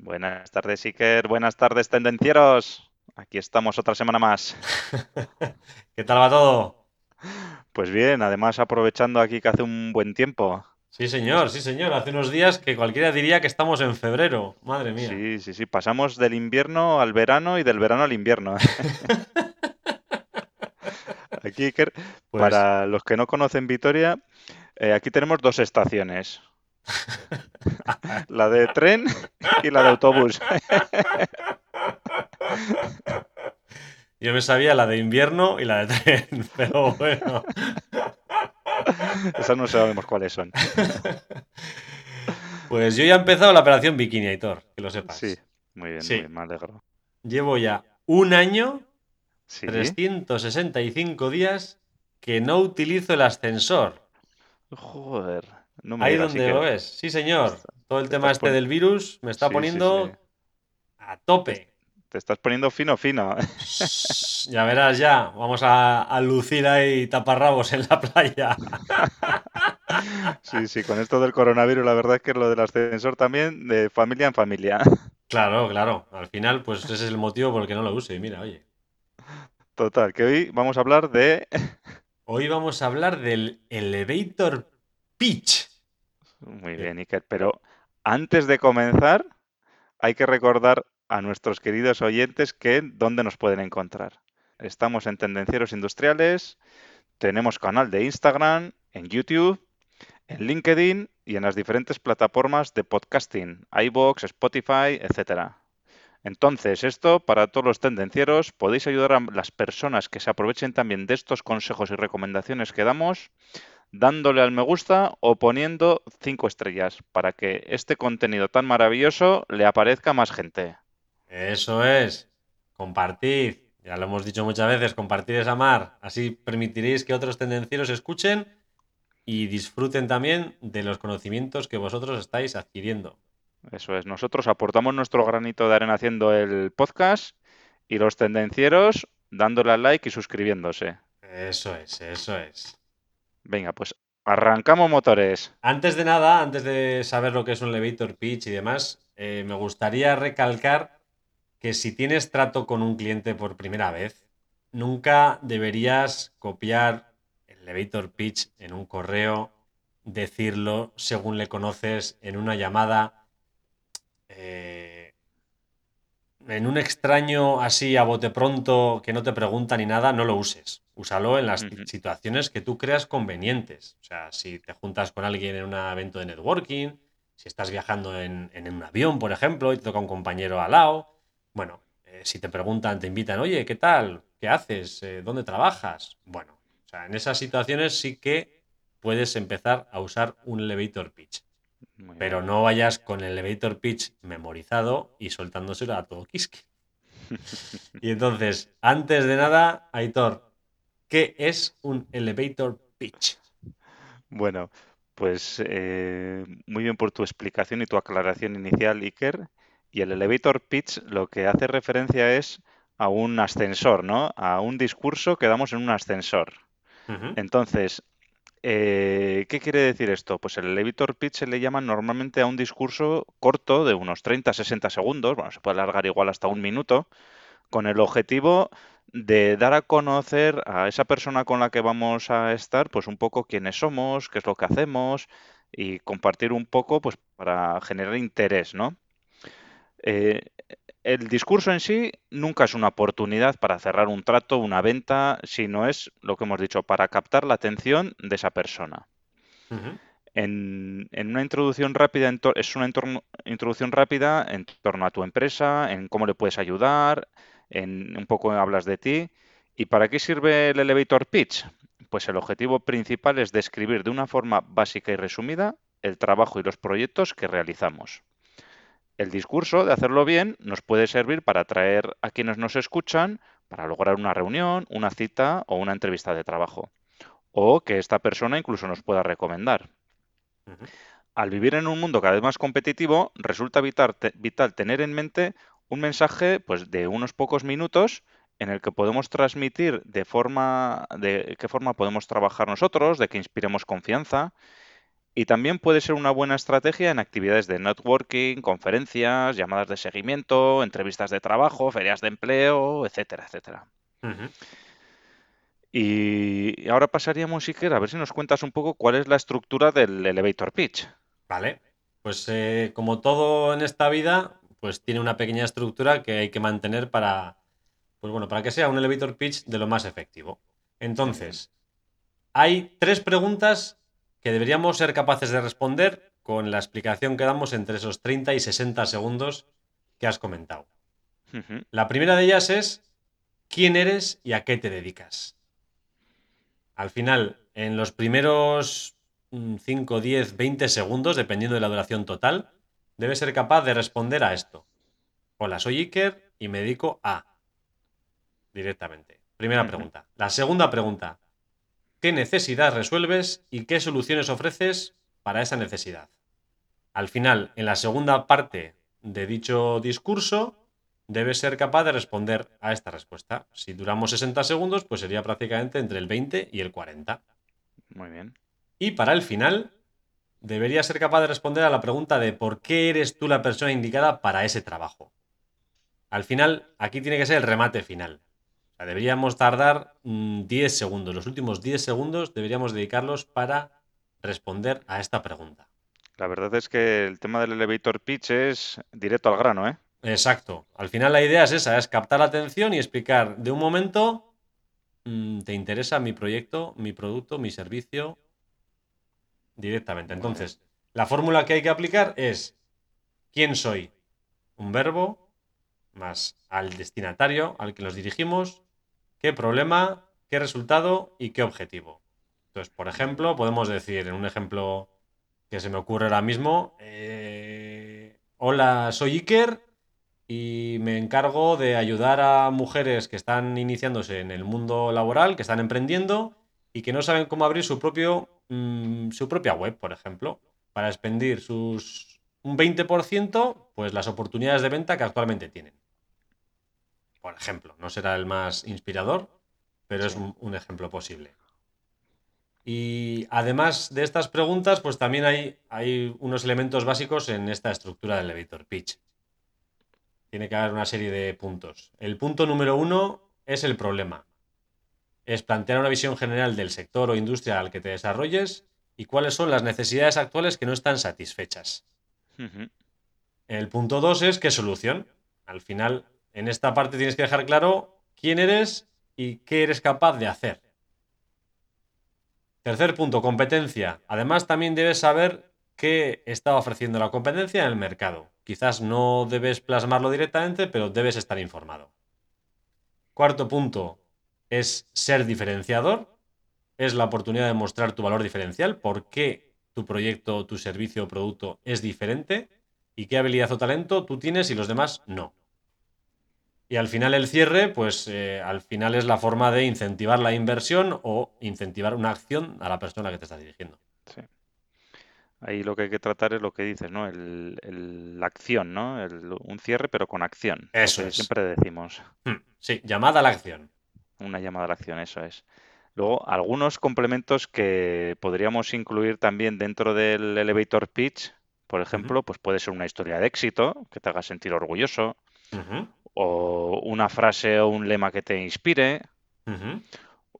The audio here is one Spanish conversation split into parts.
Buenas tardes, Iker. Buenas tardes, tendencieros. Aquí estamos otra semana más. ¿Qué tal va todo? Pues bien, además aprovechando aquí que hace un buen tiempo. Sí, señor, sí, señor. Hace unos días que cualquiera diría que estamos en febrero. Madre mía. Sí, sí, sí. Pasamos del invierno al verano y del verano al invierno. aquí, Iker, Pues- para los que no conocen Vitoria, eh, aquí tenemos dos estaciones. La de tren y la de autobús. Yo me sabía la de invierno y la de tren, pero bueno. Esas no sabemos cuáles son. Pues yo ya he empezado la operación Bikini, Aitor, que lo sepas. Sí, muy bien, Sí. muy bien, me alegro. Llevo ya un año, Sí, 365 días, que no utilizo el ascensor. joder. No me Ahí donde lo ves. Sí, señor. Todo el te tema este pon- del virus me está Sí, poniendo sí. a tope. Te estás poniendo fino, fino. Ya verás ya. Vamos a, a lucir ahí taparrabos en la playa. Sí, sí, con esto del coronavirus, la verdad es que lo del ascensor también, de familia en familia. Claro, claro. Al final, pues ese es el motivo por el que no lo use. Y mira, oye. Total, que hoy vamos a hablar de... Hoy vamos a hablar del elevator pitch. Muy Bien. Iker, pero antes de comenzar, hay que recordar a nuestros queridos oyentes que dónde nos pueden encontrar. Estamos en Tendencieros Industriales, tenemos canal de Instagram, en YouTube, en LinkedIn y en las diferentes plataformas de podcasting, iBox, Spotify, etcétera. Entonces, esto para todos los tendencieros, podéis ayudar a las personas que se aprovechen también de estos consejos y recomendaciones que damos, dándole al me gusta o poniendo cinco estrellas para que este contenido tan maravilloso le aparezca a más gente. Eso es. Compartid. Ya lo hemos dicho muchas veces, compartir es amar. Así permitiréis que otros tendencieros escuchen y disfruten también de los conocimientos que vosotros estáis adquiriendo. Eso es, nosotros aportamos nuestro granito de arena haciendo el podcast y los tendencieros dándole al like y suscribiéndose. Eso es, eso es. Venga, pues arrancamos motores. Antes de nada, antes de saber lo que es un elevator pitch y demás, eh, me gustaría recalcar que si tienes trato con un cliente por primera vez, nunca deberías copiar el elevator pitch en un correo, decirlo según le conoces en una llamada, eh, en un extraño así a bote pronto que no te pregunta ni nada, no lo uses. Úsalo en las situaciones que tú creas convenientes. O sea, si te juntas con alguien en un evento de networking, si estás viajando en, en un avión, por ejemplo, y te toca un compañero al lado, bueno, eh, si te preguntan, te invitan, oye, ¿qué tal? ¿Qué haces? Eh, ¿Dónde trabajas? Bueno, o sea, en esas situaciones sí que puedes empezar a usar un elevator pitch. Muy Pero bien. no vayas con el elevator pitch memorizado y soltándoselo a todo quisque. Y entonces, antes de nada, Aitor, ¿qué es un elevator pitch? Bueno, pues eh, muy bien por tu explicación y tu aclaración inicial, Iker. Y el elevator pitch lo que hace referencia es a un ascensor, ¿no? A un discurso que damos en un ascensor. Entonces, eh, ¿qué quiere decir esto? Pues el elevator pitch se le llama normalmente a un discurso corto de unos 30-60 segundos, bueno, se puede alargar igual hasta un minuto, con el objetivo de dar a conocer a esa persona con la que vamos a estar, pues un poco quiénes somos, qué es lo que hacemos y compartir un poco, pues para generar interés, ¿no? Eh, el discurso en sí nunca es una oportunidad para cerrar un trato, una venta, sino es lo que hemos dicho, para captar la atención de esa persona. En, en una introducción rápida, en es una introducción rápida en torno a tu empresa, en cómo le puedes ayudar, en un poco hablas de ti. ¿Y para qué sirve el elevator pitch? Pues el objetivo principal es describir de una forma básica y resumida el trabajo y los proyectos que realizamos. El discurso, de hacerlo bien, nos puede servir para atraer a quienes nos escuchan, para lograr una reunión, una cita o una entrevista de trabajo. O que esta persona incluso nos pueda recomendar. Al vivir en un mundo cada vez más competitivo, resulta vital, vital tener en mente un mensaje pues, de unos pocos minutos en el que podemos transmitir de forma, de qué forma podemos trabajar nosotros, de que inspiremos confianza. Y también puede ser una buena estrategia en actividades de networking, conferencias, llamadas de seguimiento, entrevistas de trabajo, ferias de empleo, etcétera, etcétera. Y ahora pasaríamos, Iker, a ver si nos cuentas un poco cuál es la estructura del elevator pitch. Vale, pues eh, como todo en esta vida, pues tiene una pequeña estructura que hay que mantener para, pues bueno, para que sea un elevator pitch de lo más efectivo. Entonces, hay tres preguntas que deberíamos ser capaces de responder con la explicación que damos entre esos 30 y 60 segundos que has comentado. La primera de ellas es ¿quién eres y a qué te dedicas? Al final, en los primeros 5, 10, 20 segundos, dependiendo de la duración total, debes ser capaz de responder a esto. Hola, soy Iker y me dedico a directamente. Primera pregunta. La segunda pregunta. ¿Qué necesidad resuelves y qué soluciones ofreces para esa necesidad? Al final, en la segunda parte de dicho discurso, debes ser capaz de responder a esta respuesta. Si duramos 60 segundos, pues sería prácticamente entre el 20 y el 40. Muy bien. Y para el final, deberías ser capaz de responder a la pregunta de por qué eres tú la persona indicada para ese trabajo. Al final, aquí tiene que ser el remate final deberíamos tardar 10 mm, segundos. Los últimos 10 segundos deberíamos dedicarlos para responder a esta pregunta. La verdad es que el tema del elevator pitch es directo al grano, ¿eh? Exacto. Al final la idea es esa, es captar la atención y explicar de un momento, mm, ¿te interesa mi proyecto, mi producto, mi servicio? Directamente. Entonces, la fórmula que hay que aplicar es, ¿quién soy? Un verbo más al destinatario al que nos dirigimos, qué problema, qué resultado y qué objetivo. Entonces, por ejemplo, podemos decir, en un ejemplo que se me ocurre ahora mismo, eh, hola, soy Iker y me encargo de ayudar a mujeres que están iniciándose en el mundo laboral, que están emprendiendo y que no saben cómo abrir su, propio, mm, su propia web, por ejemplo, para expendir sus un 20%, pues las oportunidades de venta que actualmente tienen por ejemplo. No será el más inspirador, pero es un, ejemplo posible. Y además de estas preguntas, pues también hay, hay unos elementos básicos en esta estructura del elevator pitch. Tiene que haber una serie de puntos. El punto número uno es el problema. Es plantear una visión general del sector o industria al que te desarrolles y cuáles son las necesidades actuales que no están satisfechas. El punto dos es qué solución. Al final, en esta parte tienes que dejar claro quién eres y qué eres capaz de hacer. Tercer punto, competencia. Además, también debes saber qué está ofreciendo la competencia en el mercado. Quizás no debes plasmarlo directamente, pero debes estar informado. Cuarto punto es ser diferenciador. Es la oportunidad de mostrar tu valor diferencial, por qué tu proyecto, tu servicio o producto es diferente y qué habilidad o talento tú tienes y los demás no. Y al final el cierre, pues eh, al final es la forma de incentivar la inversión o incentivar una acción a la persona que te está dirigiendo. Sí. Ahí lo que hay que tratar es lo que dices, ¿no? la acción, ¿no? un cierre pero con acción. Eso es. Siempre decimos. Hmm, sí, llamada a la acción. Una llamada a la acción, eso es. Luego, algunos complementos que podríamos incluir también dentro del elevator pitch, por ejemplo, pues puede ser una historia de éxito que te haga sentir orgulloso, o una frase o un lema que te inspire,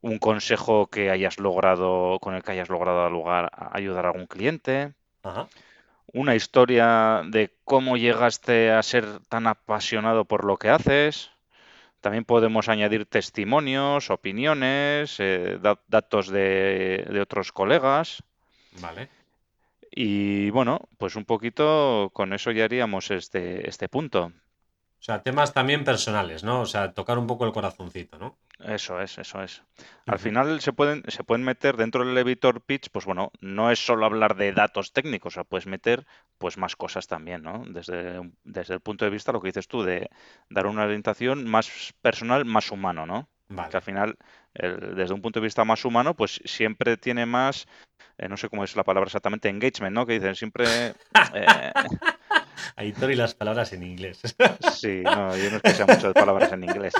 un consejo que hayas logrado, con el que hayas logrado lugar, ayudar a algún cliente, una historia de cómo llegaste a ser tan apasionado por lo que haces. También podemos añadir testimonios, opiniones, eh, datos de, de, otros colegas. Vale. Y bueno, pues un poquito con eso ya haríamos este, este punto. O sea, temas también personales, ¿no? O sea, tocar un poco el corazoncito, ¿no? Eso es, eso es. Al final se pueden, se pueden meter dentro del elevator pitch, pues bueno, no es solo hablar de datos técnicos, o sea, puedes meter pues más cosas también, ¿no? Desde, desde el punto de vista, lo que dices tú, de dar una orientación más personal, más humano, ¿no? Que al Vale. final, el- desde un punto de vista más humano, pues siempre tiene más, eh, no sé cómo es la palabra exactamente, engagement, ¿no? Que dicen siempre, eh, Aitor y las palabras en inglés. sí, no, yo no es que sea mucho de palabras en inglés.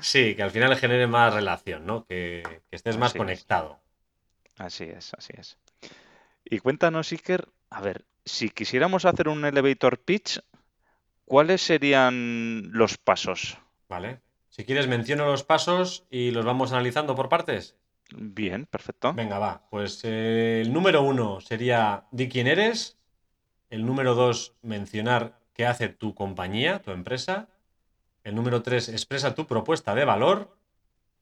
Sí, que al final genere más relación, ¿no? Que, que estés más Así es, conectado. así es, así es. Y cuéntanos, Iker, a ver, si quisiéramos hacer un elevator pitch, ¿cuáles serían los pasos? ¿Vale? Si quieres, menciono los pasos y los vamos analizando por partes. Bien, perfecto. Venga, va. Pues eh, el número uno sería di quién eres. El número dos, mencionar qué hace tu compañía, tu empresa. El número tres, expresa tu propuesta de valor.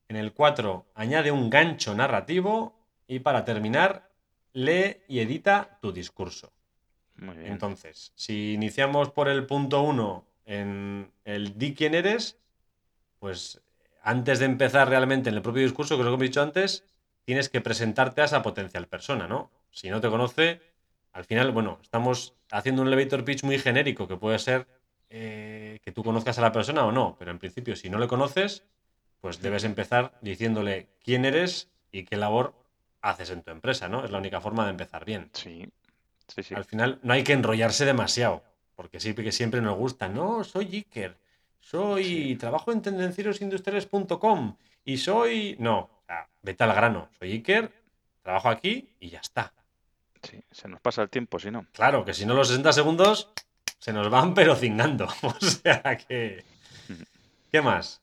En el cuatro, añade un gancho narrativo. Y para terminar, lee y edita tu discurso. Muy bien. Entonces, si iniciamos por el punto uno en el di quién eres, pues antes de empezar realmente en el propio discurso, que es lo que he dicho antes, tienes que presentarte a esa potencial persona, ¿no? Si no te conoce, al final, bueno, estamos haciendo un elevator pitch muy genérico, que puede ser eh, que tú conozcas a la persona o no, pero en principio, si no le conoces, pues debes empezar diciéndole quién eres y qué labor haces en tu empresa, ¿no? Es la única forma de empezar bien. Sí, sí, sí. Al final no hay que enrollarse demasiado, porque sí que siempre nos gusta. No, soy Iker, Sí, soy trabajo en tendencierosindustriales.com y soy no, sea, vete al grano. Soy Iker, trabajo aquí y ya está. sí. Se nos pasa el tiempo, si no. Claro, que si no los 60 segundos se nos van pero cingando. O sea que ¿qué más?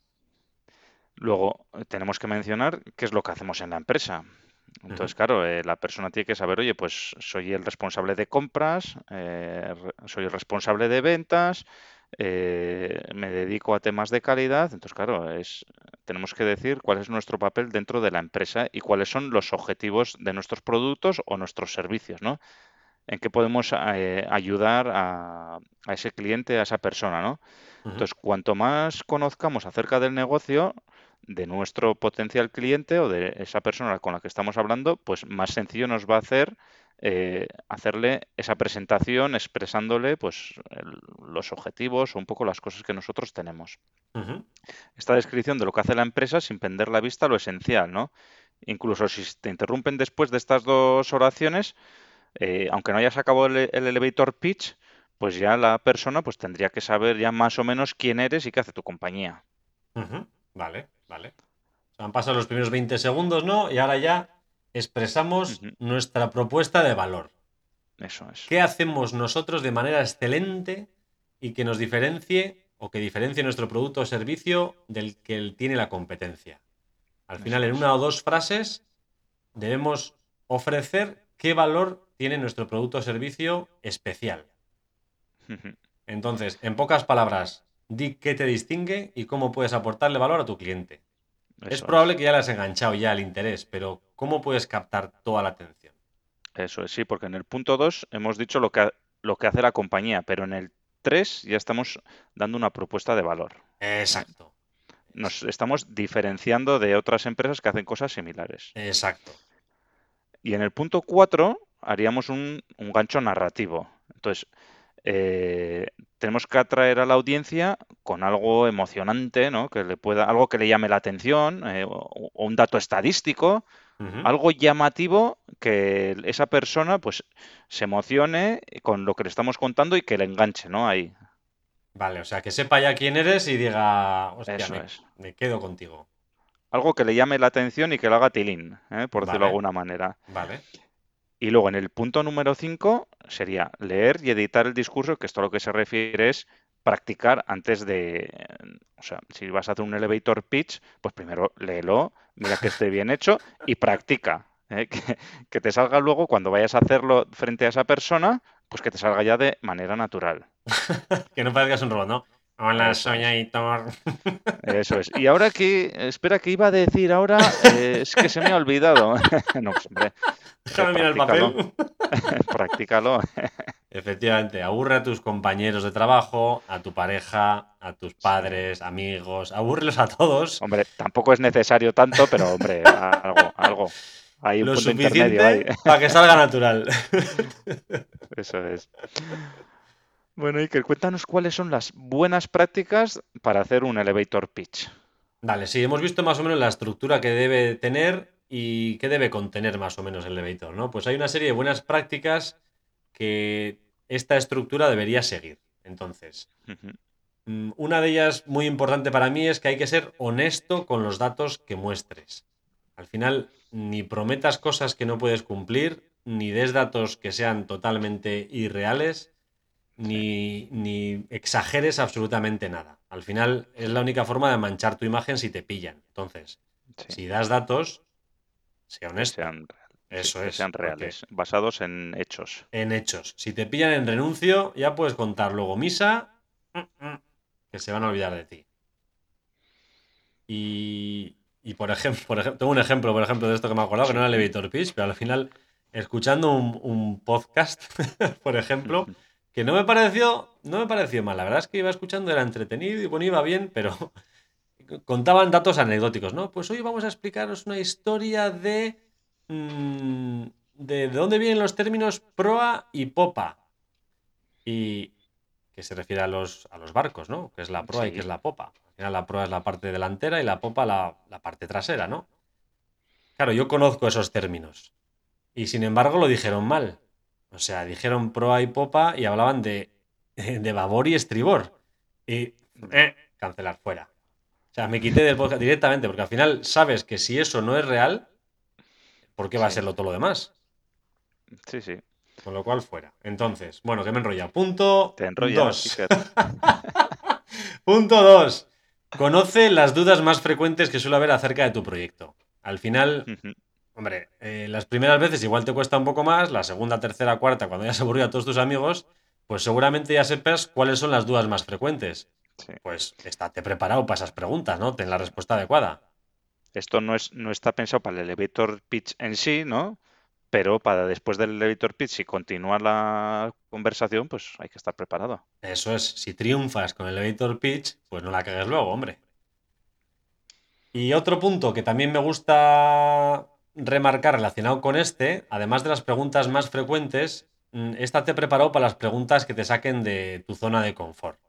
Luego, eh, tenemos que mencionar qué es lo que hacemos en la empresa. Entonces, claro, eh, la persona tiene que saber, oye, pues soy el responsable de compras, eh, soy el responsable de ventas, eh, me dedico a temas de calidad. Entonces, claro, es, tenemos que decir cuál es nuestro papel dentro de la empresa y cuáles son los objetivos de nuestros productos o nuestros servicios, ¿no? En qué podemos eh, ayudar a, a ese cliente, a esa persona, ¿no? Entonces, cuanto más conozcamos acerca del negocio, de nuestro potencial cliente o de esa persona con la que estamos hablando, pues más sencillo nos va a hacer eh, hacerle esa presentación expresándole pues el- los objetivos o un poco las cosas que nosotros tenemos. Esta descripción de lo que hace la empresa sin perder la vista lo esencial, ¿no? Incluso si te interrumpen después de estas dos oraciones, eh, aunque no hayas acabado el, el elevator pitch, pues ya la persona pues tendría que saber ya más o menos quién eres y qué hace tu compañía. Vale, vale. O sea, han pasado los primeros 20 segundos, ¿no? Y ahora ya expresamos nuestra propuesta de valor. Eso es. ¿Qué hacemos nosotros de manera excelente y que nos diferencie o que diferencie nuestro producto o servicio del que tiene la competencia? Al final, en una o dos frases, debemos ofrecer qué valor tiene nuestro producto o servicio especial. Entonces, en pocas palabras, di qué te distingue y cómo puedes aportarle valor a tu cliente. Es Eso es. probable que ya le has enganchado ya el interés, pero ¿cómo puedes captar toda la atención? Eso es, sí, porque en el punto 2 hemos dicho lo que, lo que hace la compañía, pero en el 3 ya estamos dando una propuesta de valor. Exacto. Nos estamos diferenciando de otras empresas que hacen cosas similares. Exacto. Y en el punto 4 haríamos un, un gancho narrativo. Entonces, eh, tenemos que atraer a la audiencia con algo emocionante, ¿no? Que le pueda, algo que le llame la atención, eh, o, o un dato estadístico, algo llamativo que esa persona pues se emocione con lo que le estamos contando y que le enganche, ¿no? Ahí. Vale, o sea, que sepa ya quién eres y diga, hostia, Eso me, es. me quedo contigo. Algo que le llame la atención y que lo haga tilín, ¿eh? Por decirlo de alguna manera. vale. Y luego en el punto número 5 sería leer y editar el discurso, que esto a lo que se refiere es practicar antes de, o sea, si vas a hacer un elevator pitch, pues primero léelo, mira que esté bien hecho y practica. ¿eh? Que, que te salga luego cuando vayas a hacerlo frente a esa persona, pues que te salga ya de manera natural. que no parezcas un robot, ¿no? Hola, soy Aitor. eso es. Y ahora que, espera, que iba a decir ahora, eh, es que se me ha olvidado. No, pues hombre, Déjame mirar el papel. practícalo. Efectivamente, aburre a tus compañeros de trabajo, a tu pareja, a tus padres, amigos, aburrelos a todos. Hombre, tampoco es necesario tanto, pero hombre, algo, algo. Hay un Lo punto intermedio ahí. suficiente para que salga natural. Eso es. Bueno, Iker, cuéntanos cuáles son las buenas prácticas para hacer un elevator pitch. Vale, sí, hemos visto más o menos la estructura que debe tener y qué debe contener más o menos el elevator, ¿no? Pues hay una serie de buenas prácticas que esta estructura debería seguir. Entonces, mm, una de ellas muy importante para mí es que hay que ser honesto con los datos que muestres. Al final, ni prometas cosas que no puedes cumplir, ni des datos que sean totalmente irreales, ni, ni exageres absolutamente nada. Al final es la única forma de manchar tu imagen si te pillan. Entonces, Sí, si das datos, sea honesto. sean, Eso es, sean porque- reales, basados en hechos. En hechos. Si te pillan en renuncio, ya puedes contar luego misa, mm, mm, que se van a olvidar de ti. Y, y por ejemplo, por ejemplo, tengo un ejemplo, por ejemplo, de esto que me he acordado, que no era Elevator Pitch, pero al final, escuchando un, un podcast, por ejemplo. que no me pareció, no me pareció mal. La verdad es que iba escuchando, era entretenido y bueno, iba bien, pero contaban datos anecdóticos, ¿no? Pues hoy vamos a explicaros una historia de. mm, de, de dónde vienen los términos proa y popa. Y que se refiere a los, a los barcos, ¿no? Que es la proa y que es la popa. Al final la proa es la parte delantera y la popa la, la parte trasera, ¿no? Claro, yo conozco esos términos. Y sin embargo lo dijeron mal. O sea, dijeron proa y popa y hablaban de, de babor y estribor. Y eh, cancelar fuera. O sea, me quité del podcast directamente, porque al final sabes que si eso no es real, ¿por qué va a serlo todo lo demás? Sí, sí. Con lo cual fuera. Entonces, bueno, que me enrolla. Punto Te enrollas, 2. Iker. Punto 2. Conoce las dudas más frecuentes que suele haber acerca de tu proyecto. Al final. Hombre, eh, las primeras veces igual te cuesta un poco más, la segunda, tercera, cuarta, cuando ya se aburrido a todos tus amigos, pues seguramente ya sepas cuáles son las dudas más frecuentes. Sí. Pues estate preparado para esas preguntas, ¿no? Ten la respuesta adecuada. Esto no, es, no está pensado para el elevator pitch en sí, ¿no? Pero para después del elevator pitch, si continúa la conversación, pues hay que estar preparado. Eso es, si triunfas con el elevator pitch, pues no la cagues luego, hombre. Y otro punto que también me gusta remarcar relacionado con este, además de las preguntas más frecuentes, mm, estate preparado para las preguntas que te saquen de tu zona de confort.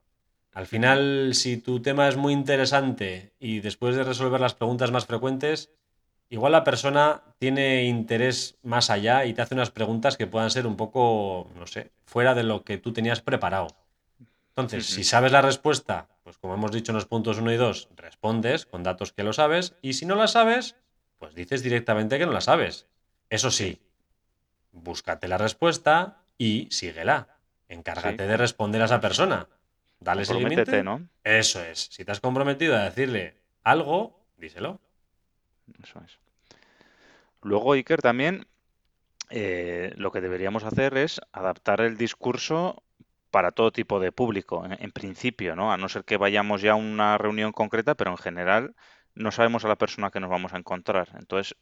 Al final, si tu tema es muy interesante y después de resolver las preguntas más frecuentes, igual la persona tiene interés más allá y te hace unas preguntas que puedan ser un poco, no sé, fuera de lo que tú tenías preparado. Entonces, si sabes la respuesta, pues como hemos dicho en los puntos 1 y 2, respondes con datos que lo sabes, y si no la sabes, pues dices directamente que no la sabes. Eso sí, búscate la respuesta y síguela. Encárgate Sí. de responder a esa persona. Dale seguimiento. ¿no? Eso es. Si te has comprometido a decirle algo, díselo. Eso es. Luego, Iker, también eh, lo que deberíamos hacer es adaptar el discurso para todo tipo de público, en, en principio, ¿no? A no ser que vayamos ya a una reunión concreta, pero en general no sabemos a la persona que nos vamos a encontrar. Entonces,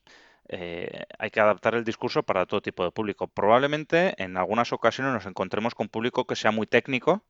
eh, hay que adaptar el discurso para todo tipo de público. Probablemente en algunas ocasiones nos encontremos con público que sea muy técnico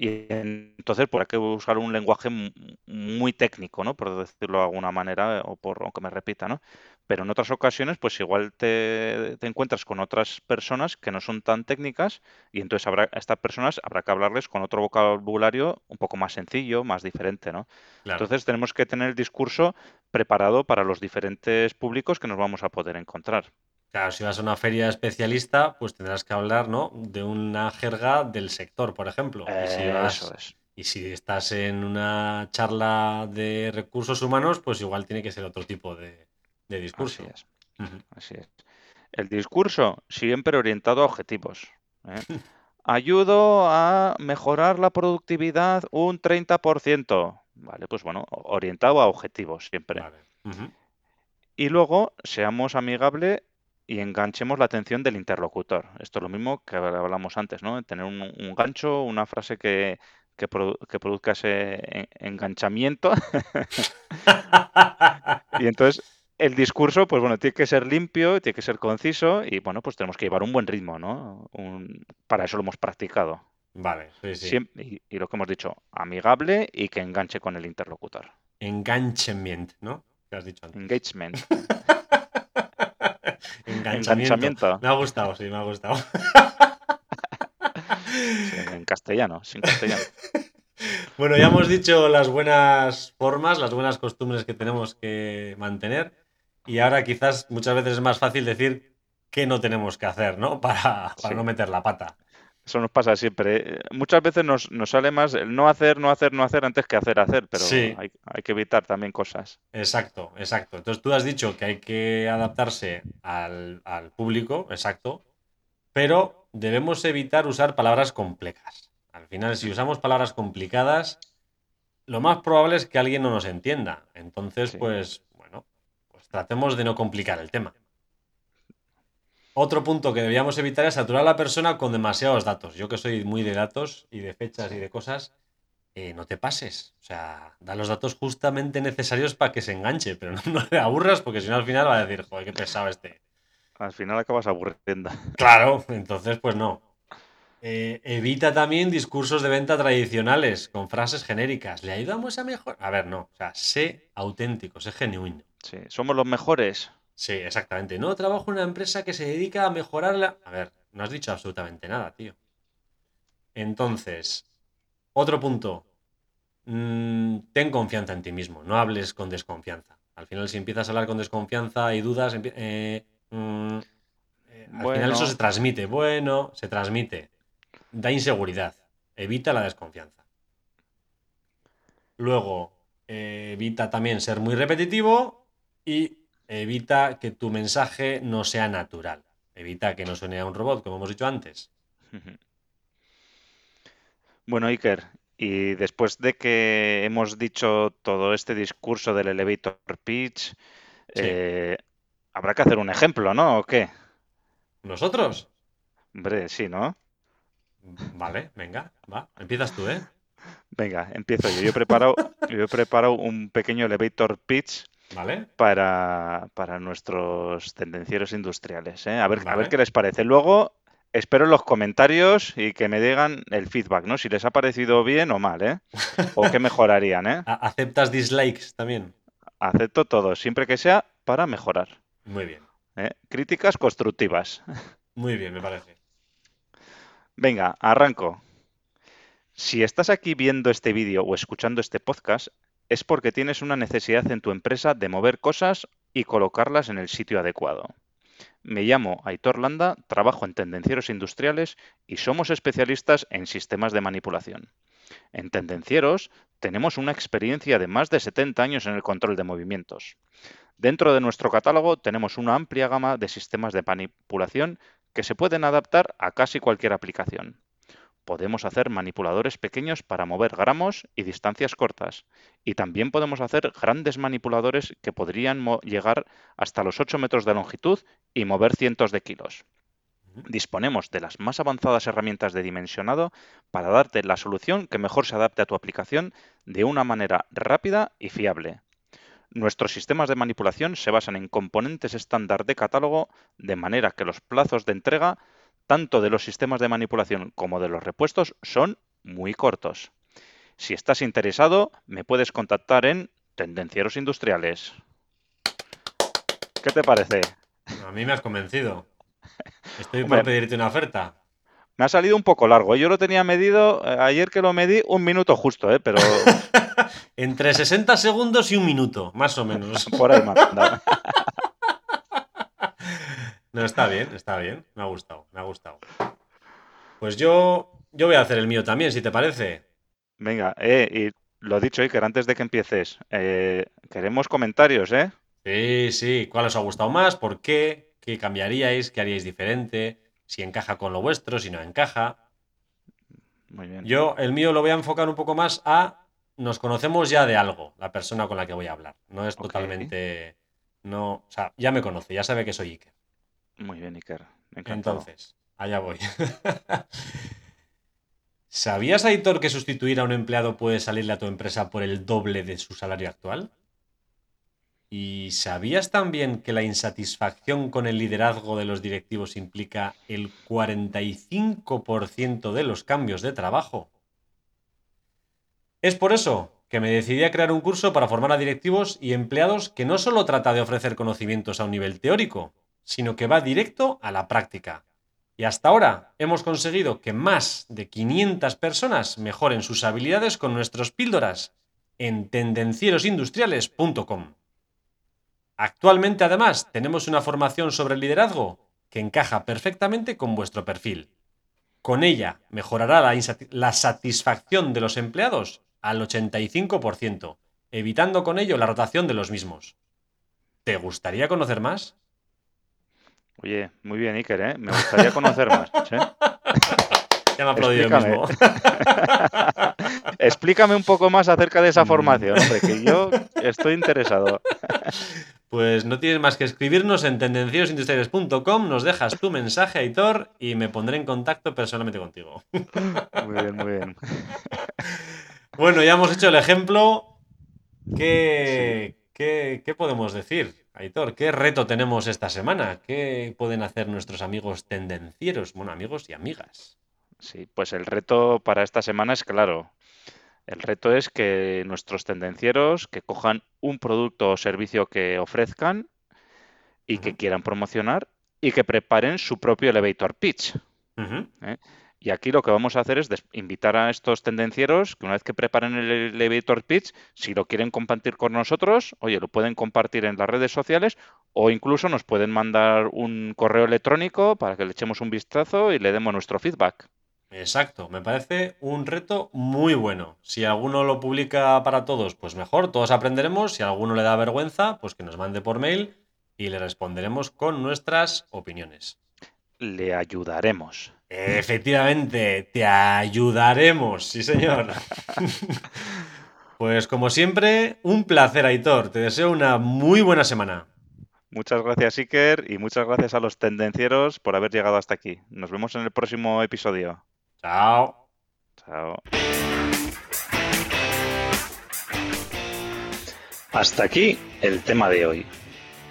Y entonces pues, hay que usar un lenguaje mu- muy técnico, ¿no? Por decirlo de alguna manera, o por aunque me repita, ¿no? Pero en otras ocasiones, pues igual te, te encuentras con otras personas que no son tan técnicas y entonces habrá, a estas personas habrá que hablarles con otro vocabulario un poco más sencillo, más diferente, ¿no? Claro. Entonces tenemos que tener el discurso preparado para los diferentes públicos que nos vamos a poder encontrar. Claro, si vas a una feria especialista, pues tendrás que hablar, ¿no? De una jerga del sector, por ejemplo. Y si vas- Eso es. Y si estás en una charla de recursos humanos, pues igual tiene que ser otro tipo de, de discurso. Así es. Así es. El discurso siempre orientado a objetivos. ¿eh? Ayudo a mejorar la productividad un 30%. Vale, pues bueno, orientado a objetivos siempre. Vale. Y luego seamos amigables y enganchemos la atención del interlocutor. Esto es lo mismo que hablamos antes, ¿no? Tener un, un gancho, una frase que, que, produ- que produzca ese en- enganchamiento. Y entonces el discurso, pues bueno, tiene que ser limpio, tiene que ser conciso y bueno, pues tenemos que llevar un buen ritmo, ¿no? Un- para eso lo hemos practicado. Vale, sí, sí. Siem- y, y lo que hemos dicho, amigable y que enganche con el interlocutor. Enganchement, ¿no? ¿Qué has dicho antes? Engagement. Enganchamiento. Enganchamiento. Me ha gustado, sí, me ha gustado. Sí, en castellano, sin castellano. Bueno, ya hemos dicho las buenas formas, las buenas costumbres que tenemos que mantener. Y ahora quizás muchas veces es más fácil decir qué no tenemos que hacer, ¿no? Para, para Sí. no meter la pata. Eso nos pasa siempre. ¿eh? Muchas veces nos, nos sale más el no hacer, no hacer, no hacer antes que hacer, hacer, pero Sí. hay, hay que evitar también cosas. Exacto, exacto. Entonces tú has dicho que hay que adaptarse al, al público, exacto, pero debemos evitar usar palabras complejas. Al final, si usamos palabras complicadas, lo más probable es que alguien no nos entienda. Entonces, Sí. pues, bueno, pues tratemos de no complicar el tema. Otro punto que deberíamos evitar es saturar a la persona con demasiados datos. Yo que soy muy de datos y de fechas y de cosas, eh, no te pases. O sea, da los datos justamente necesarios para que se enganche, pero no, no le aburras porque si no al final va a decir, joder, qué pesado este. Al final acabas aburriendo. Claro, entonces pues no. Eh, evita también discursos de venta tradicionales con frases genéricas. ¿Le ayudamos a mejor? A ver, no. O sea, sé auténtico, sé genuino. Sí, somos los mejores. Sí, exactamente. No trabajo en una empresa que se dedica a mejorarla. A ver, no has dicho absolutamente nada, tío. Entonces, otro punto. Mm, ten confianza en ti mismo. No hables con desconfianza. Al final, si empiezas a hablar con desconfianza y dudas, eh, mm, eh, al Bueno. final eso se transmite. Bueno, se transmite. Da inseguridad. Evita la desconfianza. Luego, eh, evita también ser muy repetitivo y evita que tu mensaje no sea natural. Evita que no suene a un robot, como hemos dicho antes. Bueno, Iker, y después de que hemos dicho todo este discurso del elevator pitch, eh, habrá que hacer un ejemplo, ¿no? ¿O qué? ¿Nosotros? Hombre, sí, ¿no? Vale, venga, va. Empiezas tú, ¿eh? Venga, empiezo yo. Yo he preparado, yo he preparado un pequeño elevator pitch Vale. para, para nuestros tendencieros industriales, ¿eh? A ver, a ver qué les parece. Luego espero los comentarios y que me digan el feedback, ¿no? Si les ha parecido bien o mal, ¿eh? O qué mejorarían, ¿eh? ¿Aceptas dislikes también? Acepto todo, siempre que sea para mejorar. Muy bien. ¿eh? Críticas constructivas. Muy bien, me parece. Venga, arranco. Si estás aquí viendo este vídeo o escuchando este podcast, es porque tienes una necesidad en tu empresa de mover cosas y colocarlas en el sitio adecuado. Me llamo Aitor Landa, trabajo en Tendencieros Industriales y somos especialistas en sistemas de manipulación. En Tendencieros tenemos una experiencia de más de 70 años en el control de movimientos. Dentro de nuestro catálogo tenemos una amplia gama de sistemas de manipulación que se pueden adaptar a casi cualquier aplicación. Podemos hacer manipuladores pequeños para mover gramos y distancias cortas. Y también podemos hacer grandes manipuladores que podrían llegar hasta los 8 metros de longitud y mover cientos de kilos. Disponemos de las más avanzadas herramientas de dimensionado para darte la solución que mejor se adapte a tu aplicación de una manera rápida y fiable. Nuestros sistemas de manipulación se basan en componentes estándar de catálogo de manera que los plazos de entrega tanto de los sistemas de manipulación como de los repuestos son muy cortos. Si estás interesado, me puedes contactar en Tendencieros Industriales. ¿Qué te parece? A mí me has convencido. Estoy Hombre. por pedirte una oferta. Me ha salido un poco largo. Yo lo tenía medido, eh, ayer que lo medí, un minuto justo, ¿eh? pero Entre 60 segundos y un minuto, más o menos. por ahí andado. No, está bien, está bien. Me ha gustado, me ha gustado. Pues yo, yo voy a hacer el mío también, si te parece. Venga, eh, y lo dicho, Iker, antes de que empieces, eh, queremos comentarios, ¿eh? Sí, sí. ¿Cuál os ha gustado más? ¿Por qué? ¿Qué cambiaríais? ¿Qué haríais diferente? Si encaja con lo vuestro, si no encaja. Muy bien. Yo, el mío lo voy a enfocar un poco más a nos conocemos ya de algo, la persona con la que voy a hablar. No es totalmente. No, o sea, ya me conoce, ya sabe que soy Iker. Muy bien, Iker. Encantado. Entonces, allá voy. ¿Sabías, Aitor, que sustituir a un empleado puede salirle a tu empresa por el doble de su salario actual? ¿y sabías también que la insatisfacción con el liderazgo de los directivos implica el 45% de los cambios de trabajo? Es por eso que me decidí a crear un curso para formar a directivos y empleados que no solo trata de ofrecer conocimientos a un nivel teórico, sino que va directo a la práctica. Y hasta ahora hemos conseguido que más de 500 personas mejoren sus habilidades con nuestros píldoras en tendencierosindustriales.com. Actualmente además tenemos una formación sobre liderazgo que encaja perfectamente con vuestro perfil. Con ella mejorará la, la satisfacción de los empleados al 85%, evitando con ello la rotación de los mismos. ¿Te gustaría conocer más? Oye, muy bien, Iker, ¿eh? Me gustaría conocer más. ¿eh? Ya me ha aplaudido mismo. Explícame un poco más acerca de esa formación, hombre, que yo estoy interesado. Pues no tienes más que escribirnos en tendenciosindustriales.com, nos dejas tu mensaje, Aitor, y me pondré en contacto personalmente contigo. Muy bien, muy bien. Bueno, ya hemos hecho el ejemplo. ¿Qué, qué, podemos decir, Aitor? ¿Qué reto tenemos esta semana? ¿Qué pueden hacer nuestros amigos tendencieros? Bueno, amigos y amigas. Sí, pues el reto para esta semana es claro. El reto es que nuestros tendencieros que cojan un producto o servicio que ofrezcan y que quieran promocionar y que preparen su propio elevator pitch. Y aquí lo que vamos a hacer es invitar a estos tendencieros que una vez que preparen el elevator pitch, si lo quieren compartir con nosotros, oye, lo pueden compartir en las redes sociales o incluso nos pueden mandar un correo electrónico para que le echemos un vistazo y le demos nuestro feedback. Exacto, me parece un reto muy bueno. Si alguno lo publica para todos, pues mejor, todos aprenderemos. Si alguno le da vergüenza, pues que nos mande por mail y le responderemos con nuestras opiniones. Le ayudaremos. Efectivamente, te ayudaremos, sí señor. pues como siempre, un placer, Aitor. Te deseo una muy buena semana. Muchas gracias, Iker, y muchas gracias a los tendencieros por haber llegado hasta aquí. Nos vemos en el próximo episodio. Chao. Chao. Hasta aquí el tema de hoy.